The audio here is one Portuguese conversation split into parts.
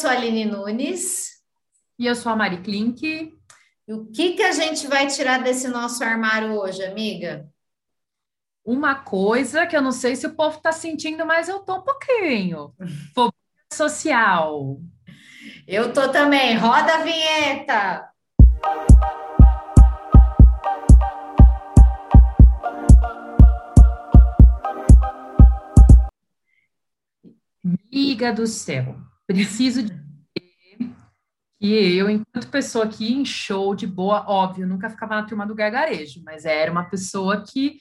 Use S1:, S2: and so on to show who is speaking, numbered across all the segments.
S1: sou a Aline Nunes.
S2: E eu sou a Mari Klink.
S1: E o que, que a gente vai tirar desse nosso armário hoje, amiga?
S2: Uma coisa que eu não sei se o povo está sentindo, mas eu tô um pouquinho. Fobia social.
S1: Eu tô também. Roda a vinheta!
S2: Amiga do céu, preciso dizer que eu, enquanto pessoa aqui em show de boa, óbvio, nunca ficava na turma do gargarejo, mas era uma pessoa que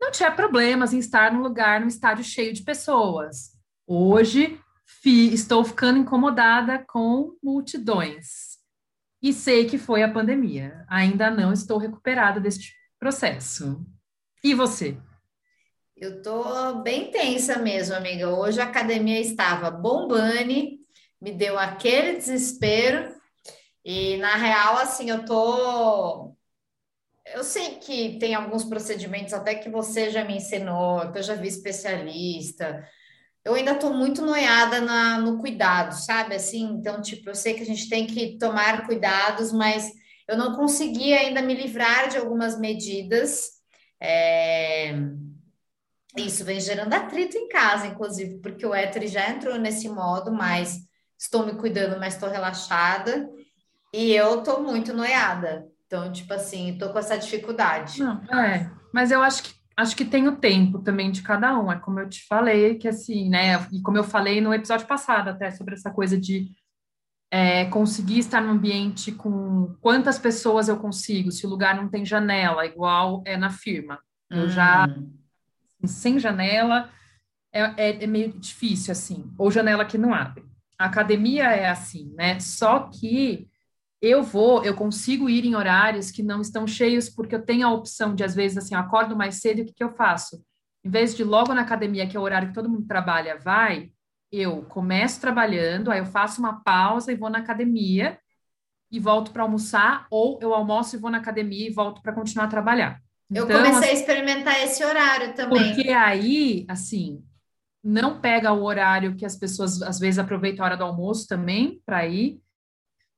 S2: não tinha problemas em estar num lugar, num estádio cheio de pessoas. Hoje, fi, estou ficando incomodada com multidões. E sei que foi a pandemia. Ainda não estou recuperada deste processo. E você?
S1: Eu tô bem tensa mesmo, amiga. Hoje a academia estava bombando, me deu aquele desespero. E na real, assim, eu tô. Eu sei que tem alguns procedimentos até que você já me ensinou, que eu já vi especialista. Eu ainda tô muito noiada na, no cuidado, sabe? Assim, então, tipo, eu sei que a gente tem que tomar cuidados, mas eu não consegui ainda me livrar de algumas medidas. É isso vem gerando atrito em casa, inclusive, porque o hétero já entrou nesse modo, mas estou me cuidando, mas estou relaxada. E eu estou muito noiada. Então, tipo assim, estou com essa dificuldade.
S2: Não, é, mas eu acho que acho que tem o tempo também de cada um. É como eu te falei, que assim, né? E como eu falei no episódio passado, até sobre essa coisa de é, conseguir estar no ambiente com quantas pessoas eu consigo, se o lugar não tem janela, igual é na firma. Eu hum. já sem janela é, é, é, meio difícil, assim, ou janela que não abre. A academia é assim, né? Só que eu vou, eu consigo ir em horários que não estão cheios, porque eu tenho a opção de, às vezes, assim, eu acordo mais cedo, o que, que eu faço? Em vez de logo na academia, que é o horário que todo mundo trabalha, vai, eu começo trabalhando, aí eu faço uma pausa e vou na academia e volto para almoçar, ou eu almoço e vou na academia e volto para continuar a trabalhar.
S1: Eu então, comecei assim, a experimentar esse horário também.
S2: Porque aí, assim, não pega o horário que as pessoas às vezes aproveitam a hora do almoço também para ir.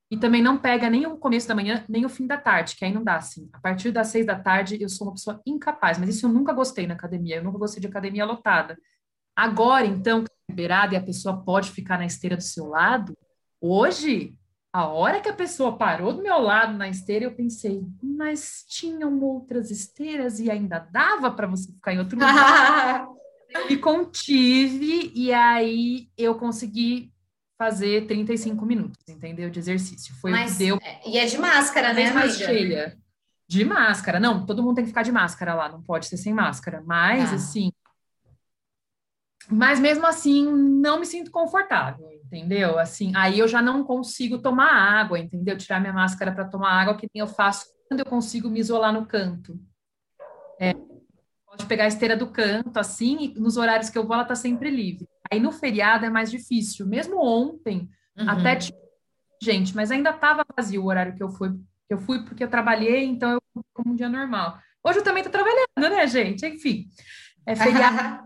S2: E também não pega nem o começo da manhã, nem o fim da tarde, que aí não dá, assim. A partir das seis da tarde, eu sou uma pessoa incapaz, mas isso eu nunca gostei na academia, eu nunca gostei de academia lotada. Agora, então, que é liberada e a pessoa pode ficar na esteira do seu lado, hoje a hora que a pessoa parou do meu lado na esteira, eu pensei, mas tinham outras esteiras e ainda dava para você ficar em outro lugar. eu me contive e aí eu consegui fazer 35 minutos, entendeu? De exercício. Foi
S1: mas,
S2: o que deu.
S1: É, e é de máscara, né,
S2: mais cheia. De máscara. Não, todo mundo tem que ficar de máscara lá, não pode ser sem máscara. Mas, ah. assim, mas mesmo assim não me sinto confortável, entendeu? Assim, aí eu já não consigo tomar água, entendeu? Tirar minha máscara para tomar água, que nem eu faço quando eu consigo me isolar no canto. É, pode pegar a esteira do canto, assim, e nos horários que eu vou, ela tá sempre livre. Aí no feriado é mais difícil. Mesmo ontem, uhum. até tinha gente, mas ainda tava vazio o horário que eu fui. Eu fui porque eu trabalhei, então eu como um dia normal. Hoje eu também tô trabalhando, né, gente? Enfim, é feriado.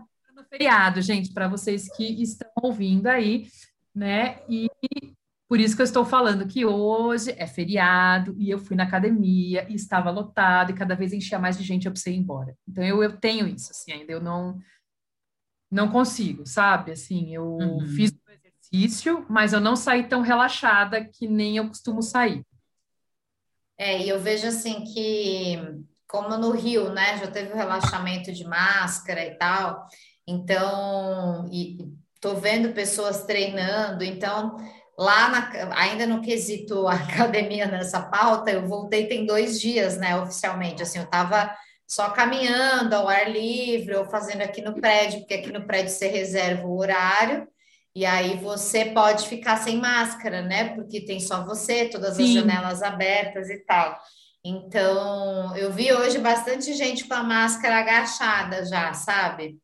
S2: feriado, gente, para vocês que estão ouvindo aí, né? E por isso que eu estou falando que hoje é feriado e eu fui na academia e estava lotado e cada vez enchia mais de gente, eu precisei ir embora. Então eu, eu tenho isso, assim, ainda eu não não consigo, sabe? Assim, eu uhum. fiz o exercício, mas eu não saí tão relaxada que nem eu costumo sair.
S1: É, e eu vejo assim que, como no Rio, né, já teve o relaxamento de máscara e tal, então, e tô vendo pessoas treinando, então lá na, ainda no quesito academia nessa pauta, eu voltei tem dois dias, né, oficialmente, assim, eu tava só caminhando ao ar livre ou fazendo aqui no prédio, porque aqui no prédio você reserva o horário, e aí você pode ficar sem máscara, né, porque tem só você, todas Sim. as janelas abertas e tal. Então, eu vi hoje bastante gente com a máscara agachada já, sabe?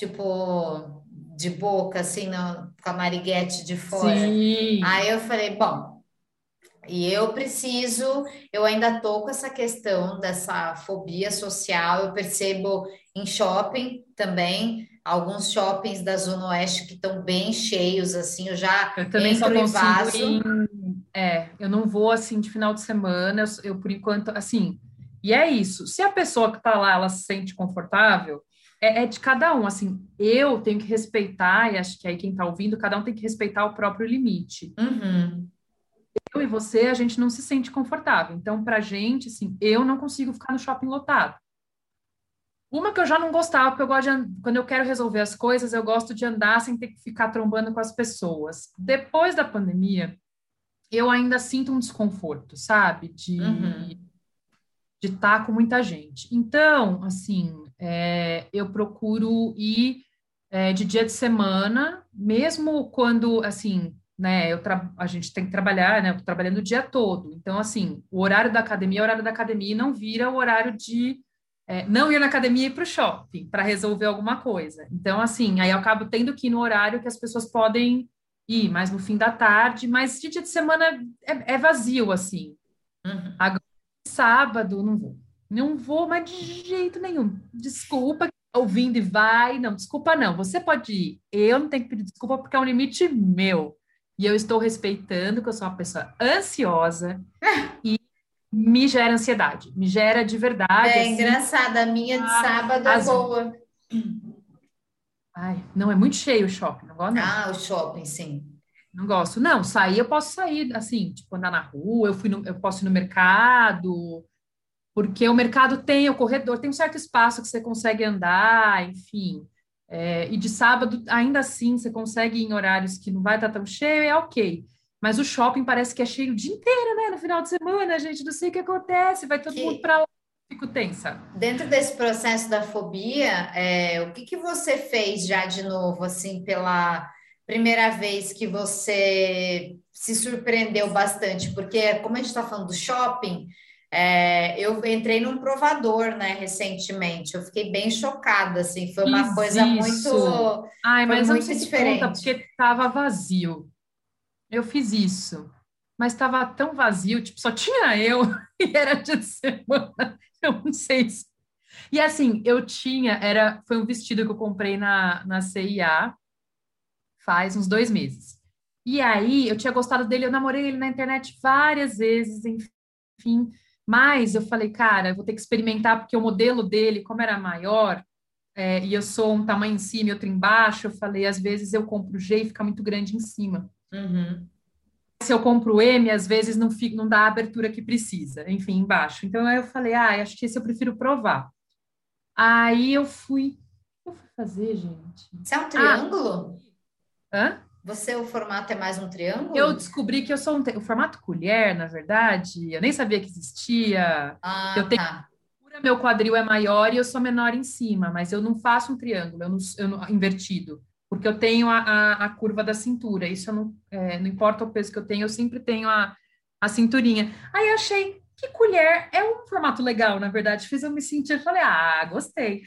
S1: Tipo, de boca, assim, no, com a Mariguete de fora. Sim. Aí eu falei, bom, e eu preciso, eu ainda tô com essa questão dessa fobia social, eu percebo em shopping também, alguns shoppings da Zona Oeste que estão bem cheios, assim, eu já
S2: eu também
S1: entro
S2: só
S1: e vazo.
S2: Em, é, eu não vou assim de final de semana, eu, eu por enquanto, assim, e é isso. Se a pessoa que está lá, ela se sente confortável, é, é, de cada um. Assim, eu tenho que respeitar, e acho que aí quem está ouvindo, cada um tem que respeitar o próprio limite.
S1: Uhum.
S2: Eu e você, a gente não se sente confortável. Então, para gente, assim, eu não consigo ficar no shopping lotado. Uma que eu já não gostava, porque eu gosto de, quando eu quero resolver as coisas, eu gosto de andar sem ter que ficar trombando com as pessoas. Depois da pandemia, eu ainda sinto um desconforto, sabe? De uhum. de estar com muita gente. Então, assim, é, eu procuro ir é, de dia de semana, mesmo quando, assim, né, eu a gente tem que trabalhar, né, eu tô trabalhando o dia todo. Então, assim, o horário da academia é o horário da academia e não vira o horário de é, não ir na academia e ir para o shopping para resolver alguma coisa. Então, assim, aí eu acabo tendo que ir no horário que as pessoas podem ir, mais no fim da tarde, mas de dia de semana é, é vazio, assim. Uhum. Agora, sábado, não vou. Não vou, mas de jeito nenhum. Desculpa, ouvindo e vai. Não, desculpa não. Você pode ir. Eu não tenho que pedir desculpa porque é um limite meu. E eu estou respeitando que eu sou uma pessoa ansiosa e me gera ansiedade, me gera de verdade.
S1: É assim, engraçada, a minha de ah, sábado é boa.
S2: Ai, não, é muito cheio o shopping, não gosto não.
S1: Ah, o shopping, sim.
S2: Não gosto. Não, sair eu posso sair, assim, tipo, andar na rua, eu, fui no, eu posso ir no mercado, porque o mercado tem o corredor, tem um certo espaço que você consegue andar, enfim. É, e de sábado, ainda assim, você consegue ir em horários que não vai estar tão cheio, é ok. Mas o shopping parece que é cheio o dia inteiro, né? No final de semana, gente, não sei o que acontece, vai todo que... mundo para lá. Fico tensa.
S1: Dentro desse processo da fobia, é, o que, que você fez já de novo, assim, pela primeira vez que você se surpreendeu bastante? Porque, como a gente está falando do shopping, é, eu entrei num provador, né, recentemente. Eu fiquei bem chocada, assim, foi uma coisa muito.
S2: Ai, mas muito não diferente. Conta porque estava vazio. Eu fiz isso, mas estava tão vazio, tipo, só tinha eu e era de semana. Eu não sei se. E assim, eu tinha, era, foi um vestido que eu comprei na, na CIA faz uns dois meses. E aí, eu tinha gostado dele, eu namorei ele na internet várias vezes, enfim. Mas eu falei, cara, eu vou ter que experimentar, porque o modelo dele, como era maior, é, e eu sou um tamanho em cima e outro embaixo, eu falei, às vezes eu compro G e fica muito grande em cima.
S1: Uhum.
S2: Se eu compro M, às vezes não, fica, não dá a abertura que precisa, enfim, embaixo. Então aí eu falei, ah, acho que esse eu prefiro provar. Aí eu fui. O que eu fui fazer, gente?
S1: Você é um triângulo?
S2: Ah. Hã?
S1: Você, o formato é mais um triângulo?
S2: Eu descobri que eu sou um. O formato colher, na verdade, eu nem sabia que existia.
S1: Ah,
S2: eu tenho.
S1: Tá.
S2: Meu quadril é maior e eu sou menor em cima, mas eu não faço um triângulo, eu não, eu não invertido porque eu tenho a, a, a curva da cintura. Isso não, é, não importa o peso que eu tenho, eu sempre tenho a, a cinturinha. Aí eu achei que colher é um formato legal, na verdade. Fiz eu me sentir, falei, ah, gostei.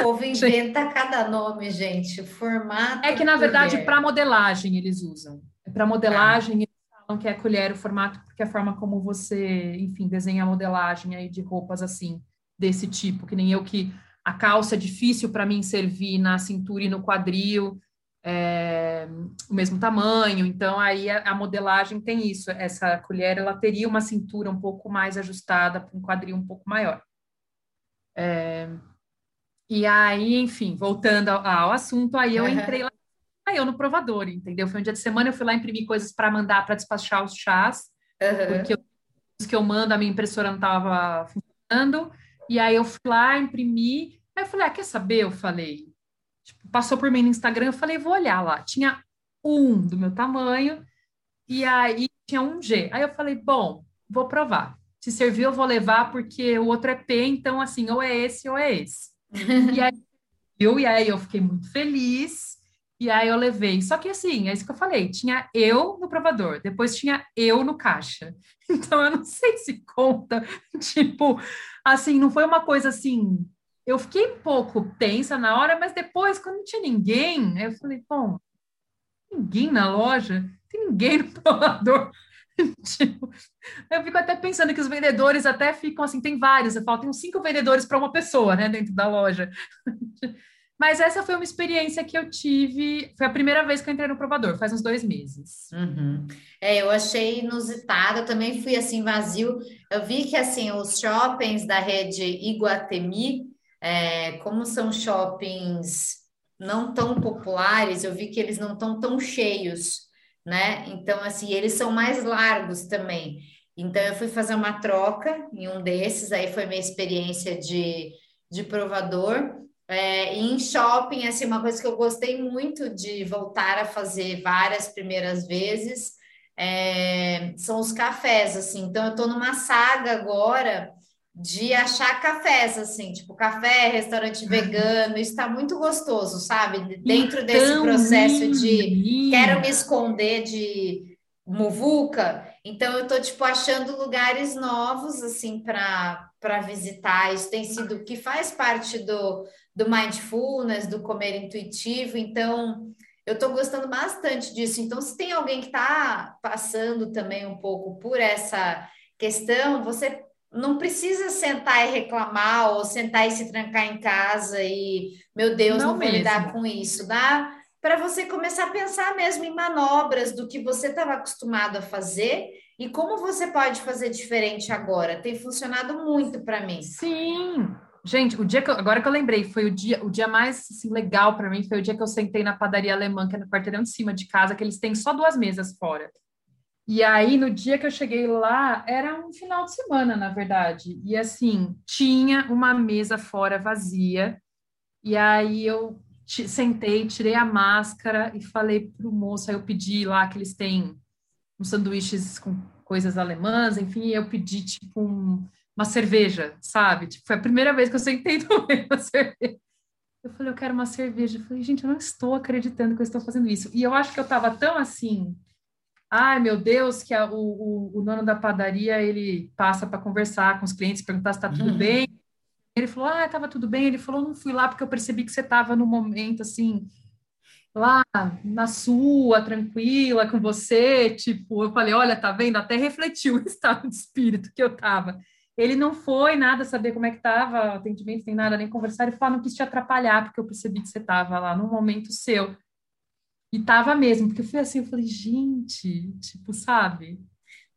S1: O povo inventa cada nome, gente. Formato.
S2: É que, na verdade, para modelagem eles usam. Para modelagem, ah. eles falam que é colher o formato, porque a forma como você, enfim, desenha a modelagem aí de roupas assim, desse tipo, que nem eu que a calça é difícil para mim servir na cintura e no quadril, é, o mesmo tamanho, então aí a, a, modelagem tem isso, essa colher ela teria uma cintura um pouco mais ajustada para um quadril um pouco maior. É, e aí, enfim, voltando ao, ao assunto, aí eu entrei lá, aí eu no provador, entendeu? Foi um dia de semana, eu fui lá imprimir coisas para mandar para despachar os chás, uhum. porque os que eu mando, a minha impressora não estava funcionando, e aí eu fui lá, imprimi, aí eu falei, ah, quer saber? Eu falei, passou por mim no Instagram, eu falei, vou olhar lá. Tinha um do meu tamanho, e aí tinha um G. Aí eu falei, bom, vou provar. Se servir, eu vou levar, porque o outro é P, então assim, ou é esse ou é esse. e aí eu, e aí eu fiquei muito feliz. E aí eu levei. Só que assim, é isso que eu falei, tinha eu no provador, depois tinha eu no caixa. Então eu não sei se conta, tipo, assim, não foi uma coisa assim. Eu fiquei um pouco tensa na hora, mas depois, quando não tinha ninguém, eu falei, bom, ninguém na loja, tem ninguém no provador. tipo, eu fico até pensando que os vendedores até ficam assim, tem vários, uns cinco vendedores para uma pessoa, né, dentro da loja. Mas essa foi uma experiência que eu tive, foi a primeira vez que eu entrei no provador, faz uns dois meses.
S1: Uhum. É, eu achei inusitado, eu também fui assim vazio. Eu vi que assim os shoppings da rede Iguatemi, é, como são shoppings não tão populares, eu vi que eles não estão tão cheios, né? Então assim eles são mais largos também. Então eu fui fazer uma troca em um desses, aí foi minha experiência de, de provador. É, em shopping, assim, uma coisa que eu gostei muito de voltar a fazer várias primeiras vezes é, são os cafés, assim. Então, eu estou numa saga agora de achar cafés, assim, tipo café, restaurante vegano, está muito gostoso, sabe? Dentro então, desse processo de quero me esconder de muvuca, então eu tô tipo achando lugares novos assim para para visitar. Isso tem sido que faz parte do do mindfulness, do comer intuitivo. Então, eu estou gostando bastante disso. Então, se tem alguém que está passando também um pouco por essa questão, você não precisa sentar e reclamar ou sentar e se trancar em casa e, meu Deus, não, não vou lidar com isso. Dá para você começar a pensar mesmo em manobras do que você estava acostumado a fazer e como você pode fazer diferente agora. Tem funcionado muito para mim.
S2: Sim, Gente, o dia que eu, agora que eu lembrei, foi o dia, o dia mais assim, legal para mim foi o dia que eu sentei na padaria alemã, que é no quarteirão de cima de casa, que eles têm só duas mesas fora. E aí, no dia que eu cheguei lá, era um final de semana, na verdade. E assim, tinha uma mesa fora vazia. E aí eu sentei, tirei a máscara e falei pro moço, aí eu pedi lá que eles têm uns sanduíches com coisas alemãs, enfim, eu pedi tipo um uma cerveja, sabe? Tipo, foi a primeira vez que eu sentei e uma cerveja. Eu falei, eu quero uma cerveja. Eu falei, gente, eu não estou acreditando que eu estou fazendo isso. E eu acho que eu estava tão assim, ai meu Deus, que a, o, o, o, dono da padaria ele passa para conversar com os clientes, perguntar se está tudo uhum. bem. Ele falou, ah, estava tudo bem. Ele falou, não fui lá porque eu percebi que você estava no momento assim, lá na sua, tranquila com você. Tipo, eu falei, olha, tá vendo? Até refletiu o estado de espírito que eu estava. Ele não foi nada saber como é que estava atendimento, nem nada, nem conversar. Ele falou, não quis te atrapalhar, porque eu percebi que você estava lá num momento seu. E estava mesmo, porque eu fui assim, eu falei, gente, tipo, sabe?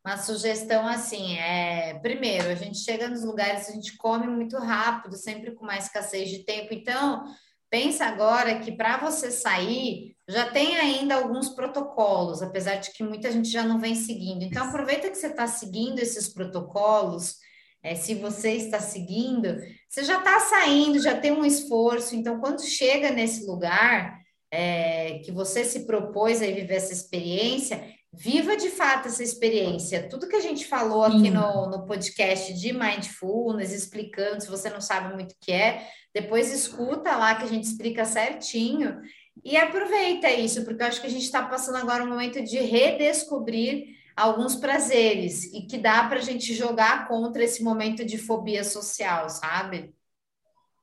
S1: Uma sugestão assim é, primeiro, a gente chega nos lugares, a gente come muito rápido, sempre com mais escassez de tempo. Então, pensa agora que para você sair, já tem ainda alguns protocolos, apesar de que muita gente já não vem seguindo. Então, aproveita que você está seguindo esses protocolos é, se você está seguindo, você já está saindo, já tem um esforço. Então, quando chega nesse lugar é, que você se propôs a viver essa experiência, viva de fato essa experiência. Tudo que a gente falou aqui no, no podcast de Mindfulness, explicando, se você não sabe muito o que é, depois escuta lá que a gente explica certinho. E aproveita isso, porque eu acho que a gente está passando agora um momento de redescobrir alguns prazeres e que dá para a gente jogar contra esse momento de fobia social, sabe?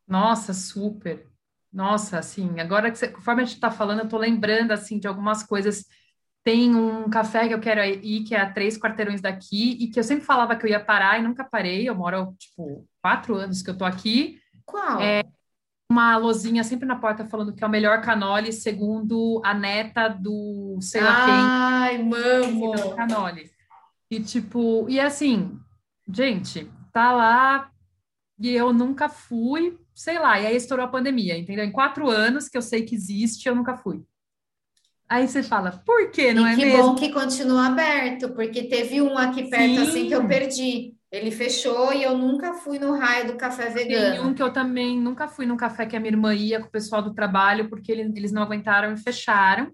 S2: Nossa, super. Nossa, assim, agora que você, conforme a gente está falando, eu estou lembrando assim de algumas coisas. Tem um café que eu quero ir, que é a três quarteirões daqui, e que eu sempre falava que eu ia parar e nunca parei. Eu moro, tipo, quatro anos que eu tô aqui.
S1: Qual?
S2: É, uma lozinha sempre na porta falando que é o melhor canole, segundo a neta do sei lá quem.
S1: Ai, mamo!
S2: Canole. E tipo, e assim, gente, tá lá e eu nunca fui, sei lá, e aí estourou a pandemia, entendeu? Em quatro anos que eu sei que existe, eu nunca fui. Aí você fala, por que não
S1: e
S2: é
S1: que
S2: mesmo?
S1: Que bom que continua aberto, porque teve um aqui perto Sim. assim que eu perdi. Ele fechou e eu nunca fui no raio do café vegano.
S2: Tem um que eu também nunca fui no café que a minha irmã ia com o pessoal do trabalho, porque eles não aguentaram e fecharam.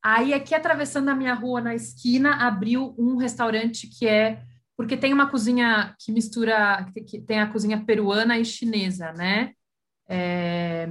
S2: Aí, aqui atravessando a minha rua, na esquina, abriu um restaurante que é. Porque tem uma cozinha que mistura. que tem a cozinha peruana e chinesa, né? É,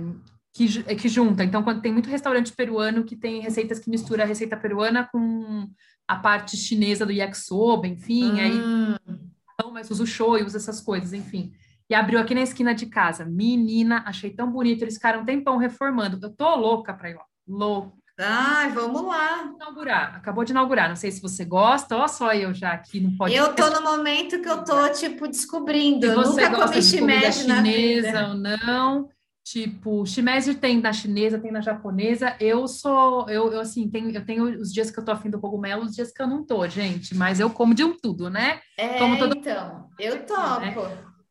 S2: que, que junta. Então, quando tem muito restaurante peruano que tem receitas que mistura a receita peruana com a parte chinesa do yakisoba, enfim, hum. aí mas usa o show e usa essas coisas, enfim. E abriu aqui na esquina de casa. Menina, achei tão bonito. Eles ficaram um tempão reformando. Eu tô louca pra ir lá. Louca.
S1: Ai, vamos lá.
S2: Inaugurar, acabou de inaugurar. Não sei se você gosta, olha só eu já aqui no
S1: podcast. Eu tô no momento que eu tô, tipo, descobrindo. Se
S2: você Nunca gosta comi de comida chinesa ou não. Tipo, shimeji tem na chinesa, tem na japonesa. Eu sou, eu, eu assim, tenho, eu tenho os dias que eu tô afim do cogumelo, os dias que eu não tô, gente. Mas eu como de um tudo, né?
S1: É,
S2: como
S1: todo... então, eu topo. Né?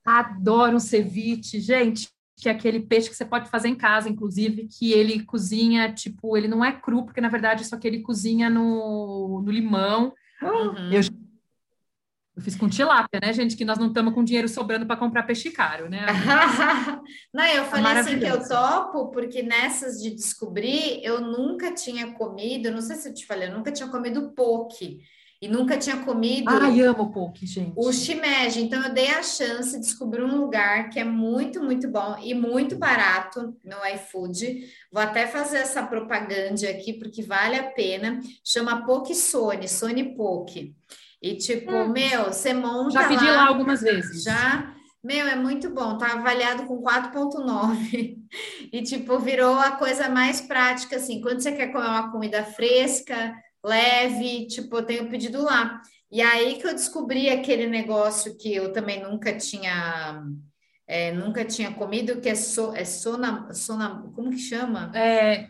S2: Adoro um ceviche, gente que é aquele peixe que você pode fazer em casa, inclusive, que ele cozinha, tipo, ele não é cru, porque na verdade só que ele cozinha no, no limão. Uhum. Eu, eu, fiz com tilápia, né, gente? Que nós não estamos com dinheiro sobrando para comprar peixe caro, né?
S1: não, eu falei é assim que eu topo, porque nessas de descobrir, eu nunca tinha comido, não sei se eu te falei, eu nunca tinha comido poke e nunca tinha comido.
S2: Ai, amo poke, gente.
S1: O shimeji. Então eu dei a chance de descobrir um lugar que é muito, muito bom e muito barato no iFood. Vou até fazer essa propaganda aqui porque vale a pena. Chama Poke Sony, Sony Poke. E tipo, hum, meu, você monta
S2: Já pedi lá, lá algumas vezes.
S1: Já meu, é muito bom, tá avaliado com 4.9 e tipo virou a coisa mais prática assim, quando você quer comer uma comida fresca, leve, tipo, eu tenho pedido lá. E aí que eu descobri aquele negócio que eu também nunca tinha é, nunca tinha comido, que é, so, é sona, sona, como que chama?
S2: É,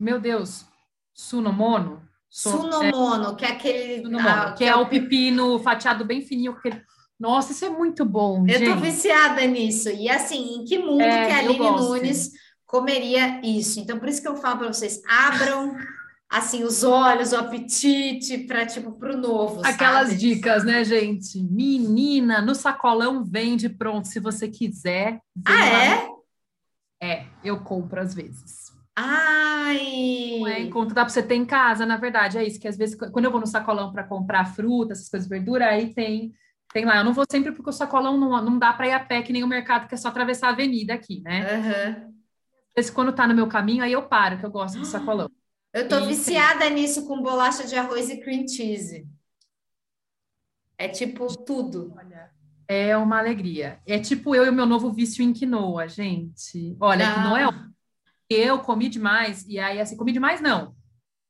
S2: meu Deus, sunomono?
S1: Sunomono, é, que é aquele...
S2: Sunomono, ah, que, é, é o pepino fatiado bem fininho, aquele... Nossa, isso é muito bom,
S1: Eu
S2: gente.
S1: tô viciada nisso. E assim, em que mundo é, que a Aline Nunes comeria isso? Então, por isso que eu falo para vocês, abram assim os olhos, o apetite para tipo para o novo.
S2: Aquelas
S1: sabe?
S2: dicas, né, gente? Menina, no sacolão vende pronto, se você quiser.
S1: Ah, é?
S2: É, eu compro às vezes.
S1: Ai!
S2: Não é enquanto dá para você ter em casa, na verdade, é isso que às vezes quando eu vou no sacolão para comprar fruta, essas coisas, verdura, aí tem tem lá. Eu não vou sempre porque o sacolão não, não dá para ir a pé que nem o mercado que é só atravessar a avenida aqui, né?
S1: Uhum.
S2: Esse quando tá no meu caminho, aí eu paro, que eu gosto do sacolão.
S1: Eu tô viciada nisso com bolacha de arroz e cream cheese. É tipo tudo.
S2: Olha, é uma alegria. É tipo eu e o meu novo vício em quinoa, gente. Olha, ah. quinoa é eu comi demais e aí assim, comi demais não.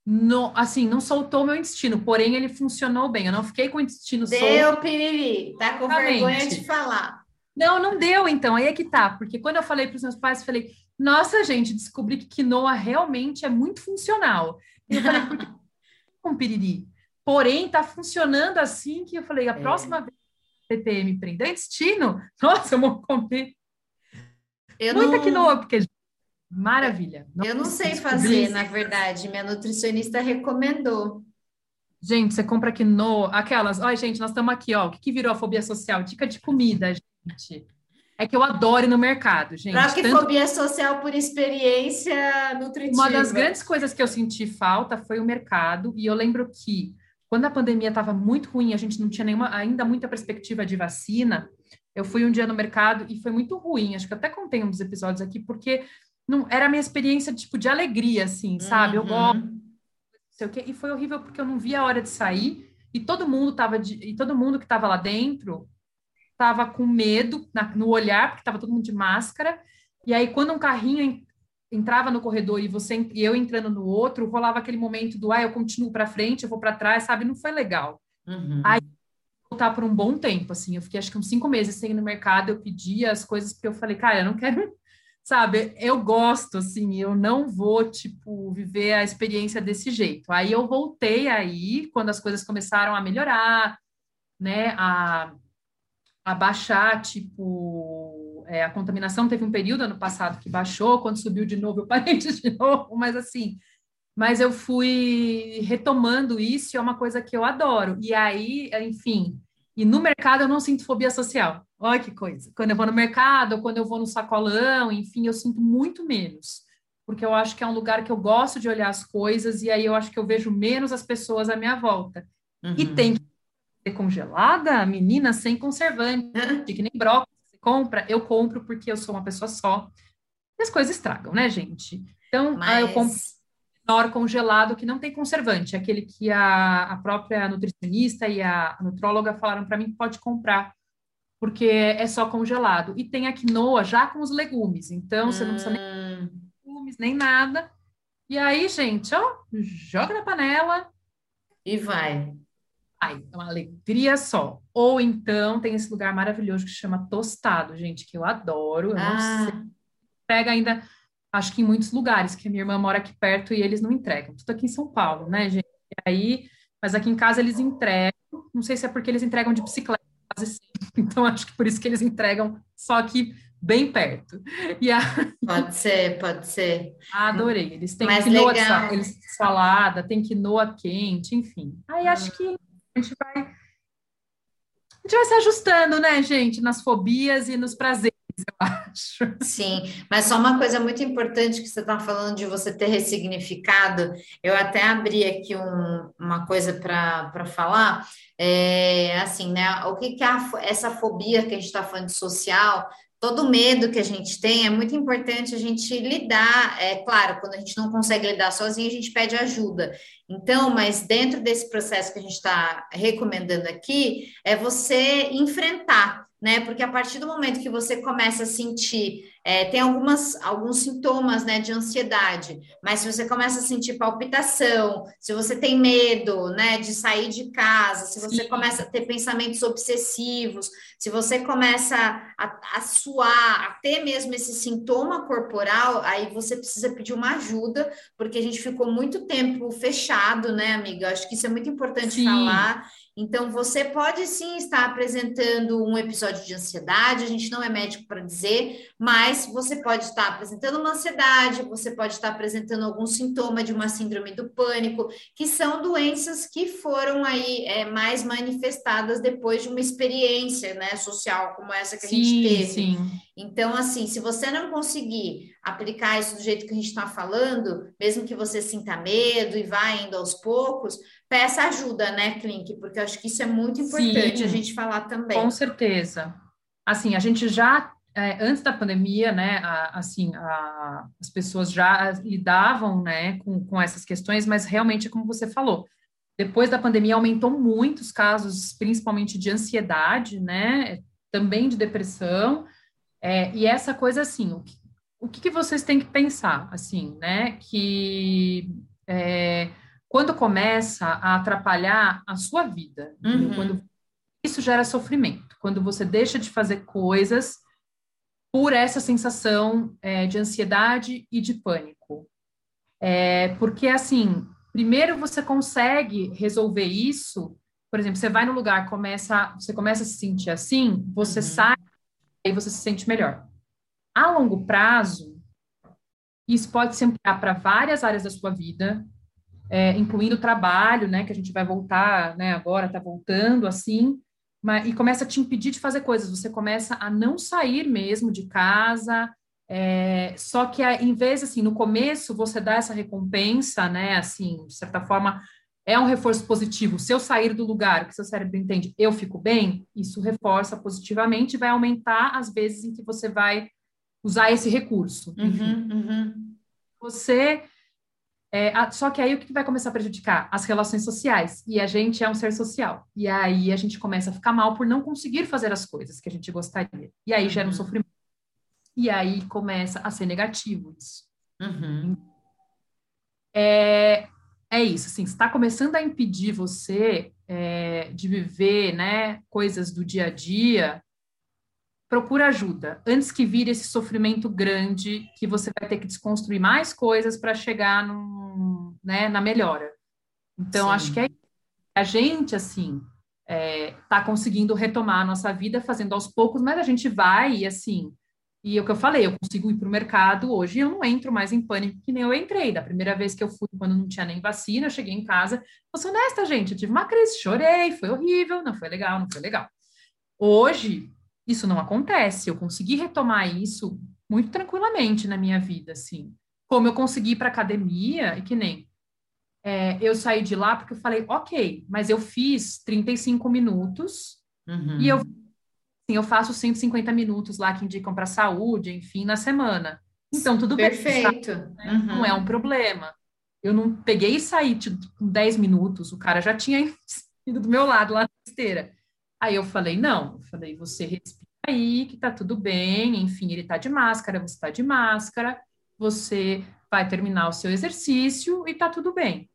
S2: No, assim, não soltou o meu intestino, porém ele funcionou bem. Eu não fiquei com o intestino
S1: deu
S2: solto.
S1: Deu piriri, tá com vergonha de falar.
S2: Não, não deu então. Aí é que tá, porque quando eu falei para os meus pais, eu falei: nossa, gente, descobri que quinoa realmente é muito funcional. E eu falei, por que com piriri? Porém, tá funcionando assim que eu falei, a é. próxima vez que o TPM prender intestino, nossa, eu vou comer eu muita não... quinoa, porque maravilha.
S1: Não eu não sei fazer, na verdade, minha nutricionista recomendou.
S2: Gente, você compra quinoa, aquelas, olha, gente, nós estamos aqui, ó, o que, que virou a fobia social? Dica de comida, gente. É que eu adoro ir no mercado, gente.
S1: Braquifobia Tanto... social por experiência nutritiva.
S2: Uma das grandes coisas que eu senti falta foi o mercado, e eu lembro que quando a pandemia estava muito ruim, a gente não tinha nenhuma, ainda muita perspectiva de vacina. Eu fui um dia no mercado e foi muito ruim. Acho que até contei um dos episódios aqui, porque não era a minha experiência tipo de alegria, assim, sabe? Uhum. Eu gosto, sei o quê. E foi horrível porque eu não via a hora de sair e todo mundo tava de, e todo mundo que estava lá dentro estava com medo na, no olhar, porque estava todo mundo de máscara. E aí, quando um carrinho entrava no corredor e você e eu entrando no outro, rolava aquele momento do ah, eu continuo para frente, eu vou para trás, sabe? Não foi legal. Uhum. Aí voltar por um bom tempo, assim. Eu fiquei acho que uns cinco meses sem ir no mercado, eu pedia as coisas porque eu falei, cara, eu não quero, sabe? Eu gosto, assim, eu não vou, tipo, viver a experiência desse jeito. Aí eu voltei aí, quando as coisas começaram a melhorar, né? A a baixar, tipo, é, a contaminação teve um período ano passado que baixou, quando subiu de novo eu parei de novo, mas assim, mas eu fui retomando isso e é uma coisa que eu adoro. E aí, enfim, e no mercado eu não sinto fobia social. Olha que coisa. Quando eu vou no mercado, quando eu vou no sacolão, enfim, eu sinto muito menos. Porque eu acho que é um lugar que eu gosto de olhar as coisas, e aí eu acho que eu vejo menos as pessoas à minha volta. Uhum. E tem que congelada, menina, sem conservante, que nem brócolis, você compra, eu compro porque eu sou uma pessoa só. E as coisas estragam, né, gente? Então, Mas... eu compro menor congelado que não tem conservante, aquele que a, a própria nutricionista e a, a nutróloga falaram para mim que pode comprar, porque é só congelado. E tem a quinoa já com os legumes, então hum. você não precisa nem hum. legumes, nem nada. E aí, gente, ó, joga na panela.
S1: E vai.
S2: Ai, é uma alegria só. Ou então tem esse lugar maravilhoso que chama Tostado, gente, que eu adoro. Eu ah. Pega ainda, acho que em muitos lugares, que a minha irmã mora aqui perto e eles não entregam. Tudo aqui em São Paulo, né, gente? E aí, mas aqui em casa eles entregam. Não sei se é porque eles entregam de bicicleta quase sempre. Então, acho que por isso que eles entregam só aqui bem perto. E a...
S1: Pode ser, pode ser.
S2: Adorei. Eles têm Mas quinoa, legal. eles salada, tem quinoa quente, enfim. Aí acho que a gente vai a gente vai se ajustando, né, gente, nas fobias e nos prazeres, eu acho.
S1: Sim, mas só uma coisa muito importante que você está falando de você ter ressignificado, eu até abri aqui um, uma coisa para falar, é, assim, né, o que, que é a, essa fobia que a gente está falando de social, todo medo que a gente tem, é muito importante a gente lidar. É claro, quando a gente não consegue lidar sozinho, a gente pede ajuda. Então, mas dentro desse processo que a gente está recomendando aqui, é você enfrentar né? Porque a partir do momento que você começa a sentir, é, tem algumas, alguns sintomas, né, de ansiedade, mas se você começa a sentir palpitação, se você tem medo, né, de sair de casa, se você Sim. começa a ter pensamentos obsessivos, se você começa a, a suar, a ter mesmo esse sintoma corporal, aí você precisa pedir uma ajuda, porque a gente ficou muito tempo fechado, né, amiga? Acho que isso é muito importante Sim. falar. Então, você pode sim estar apresentando um episódio de ansiedade, a gente não é médico para dizer, mas você pode estar apresentando uma ansiedade, você pode estar apresentando algum sintoma de uma síndrome do pânico, que são doenças que foram aí é, mais manifestadas depois de uma experiência né, social como essa que a sim, gente teve. Sim. Então, assim, se você não conseguir aplicar isso do jeito que a gente está falando, mesmo que você sinta medo e vá indo aos poucos, peça ajuda, né, Clink? Porque eu acho que isso é muito importante Sim, a gente falar também.
S2: Com certeza. Assim, a gente já, é, antes da pandemia, né, a, assim, a, as pessoas já lidavam, né, com, com essas questões, mas realmente, como você falou, depois da pandemia aumentou muito os casos, principalmente de ansiedade, né, também de depressão, é, e essa coisa, assim, o que, o que, vocês têm que pensar, assim, né, que... É, quando começa a atrapalhar a sua vida, uhum. quando isso gera sofrimento, quando você deixa de fazer coisas por essa sensação é, de ansiedade e de pânico. É, porque, assim, primeiro você consegue resolver isso, por exemplo, você vai no lugar, começa, você começa a se sentir assim, você uhum. sai e você se sente melhor. A longo prazo, isso pode se ampliar para várias áreas da sua vida, é, incluindo o trabalho, né, que a gente vai voltar, né, agora está voltando assim, mas, e começa a te impedir de fazer coisas, você começa a não sair mesmo de casa, é, só que em vez, assim, no começo você dá essa recompensa, né, assim, de certa forma, é um reforço positivo. Se eu sair do lugar que seu cérebro entende, eu fico bem, isso reforça positivamente e vai aumentar as vezes em que você vai usar esse recurso. Uhum, uhum. Você é, só que aí o que vai começar a prejudicar? As relações sociais. E a gente é um ser social. E aí a gente começa a ficar mal por não conseguir fazer as coisas que a gente gostaria. E aí gera um uhum. sofrimento. E aí começa a ser negativo isso. Uhum. É, é isso, assim, está começando a impedir você é, de viver, né, coisas do dia a dia, procura ajuda, antes que vire esse sofrimento grande que você vai ter que desconstruir mais coisas para chegar num, né, na melhora. Então, Sim. acho que é, a gente, assim, é, tá conseguindo retomar a nossa vida fazendo aos poucos, mas a gente vai e, assim, e é o que eu falei, eu consigo ir para o mercado hoje eu não entro mais em pânico que nem eu entrei. Da primeira vez que eu fui, quando não tinha nem vacina, eu cheguei em casa, eu sou honesta, gente, eu tive uma crise, chorei, foi horrível, não foi legal, não foi legal. Hoje, isso não acontece. Eu consegui retomar isso muito tranquilamente na minha vida, assim. Como eu consegui ir para academia, e que nem é, eu saí de lá porque eu falei, ok, mas eu fiz 35 minutos uhum. e eu, assim, eu faço 150 minutos lá que indicam para saúde, enfim, na semana. Então, tudo
S1: Perfeito.
S2: bem. Perfeito. Uhum. Não é um problema. Eu não peguei e saí tipo, com 10 minutos, o cara já tinha ido do meu lado lá na esteira. Aí eu falei, não, eu falei, você respira aí, que tá tudo bem, enfim, ele tá de máscara, você tá de máscara, você vai terminar o seu exercício e tá tudo bem.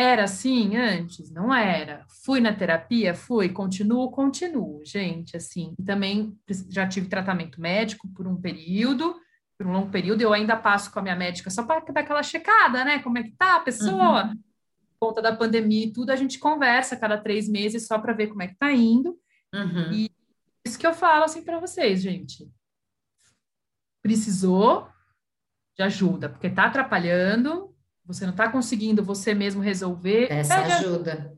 S2: Era assim antes? Não era. Fui na terapia? Fui. Continuo? Continuo, gente. Assim, também já tive tratamento médico por um período, por um longo período. Eu ainda passo com a minha médica só para dar aquela checada, né? Como é que tá a pessoa? Uhum. Por conta da pandemia e tudo, a gente conversa cada três meses só para ver como é que tá indo. Uhum. E isso que eu falo assim para vocês, gente. Precisou de ajuda, porque tá atrapalhando, você não está conseguindo você mesmo resolver.
S1: Essa é ajuda.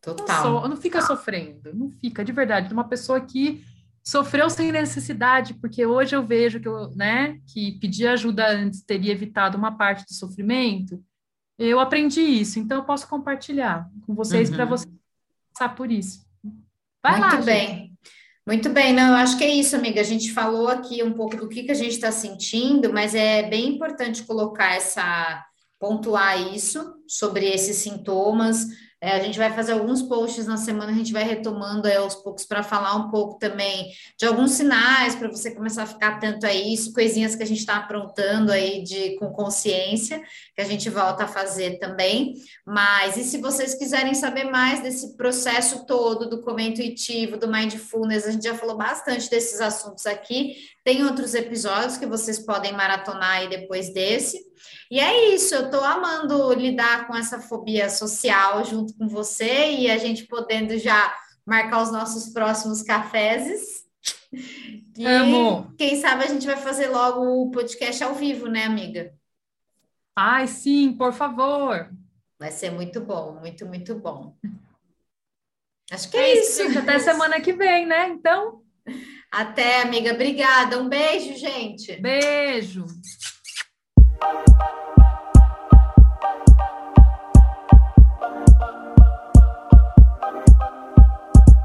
S1: Total.
S2: Não, so, não fica sofrendo, não fica, de verdade. Uma pessoa que sofreu sem necessidade, porque hoje eu vejo que, eu, né, que pedir ajuda antes teria evitado uma parte do sofrimento. Eu aprendi isso, então eu posso compartilhar com vocês uhum. para vocês passar por isso.
S1: Vai Muito lá, bem. Gente. Muito bem, não, eu acho que é isso, amiga. A gente falou aqui um pouco do que, que a gente está sentindo, mas é bem importante colocar essa pontuar isso sobre esses sintomas. É, a gente vai fazer alguns posts na semana, a gente vai retomando aí aos poucos para falar um pouco também de alguns sinais para você começar a ficar atento a isso, coisinhas que a gente está aprontando aí de com consciência, que a gente volta a fazer também. Mas e se vocês quiserem saber mais desse processo todo do como intuitivo, do mindfulness, a gente já falou bastante desses assuntos aqui. Tem outros episódios que vocês podem maratonar aí depois desse. E é isso, eu estou amando lidar com essa fobia social junto com você e a gente podendo já marcar os nossos próximos cafés. E Amo. quem sabe a gente vai fazer logo o podcast ao vivo, né, amiga?
S2: Ai, sim, por favor.
S1: Vai ser muito bom, muito, muito bom. Acho que é, é isso.
S2: Gente, até semana que vem, né? Então.
S1: Até, amiga. Obrigada. Um beijo, gente.
S2: Beijo. Bye.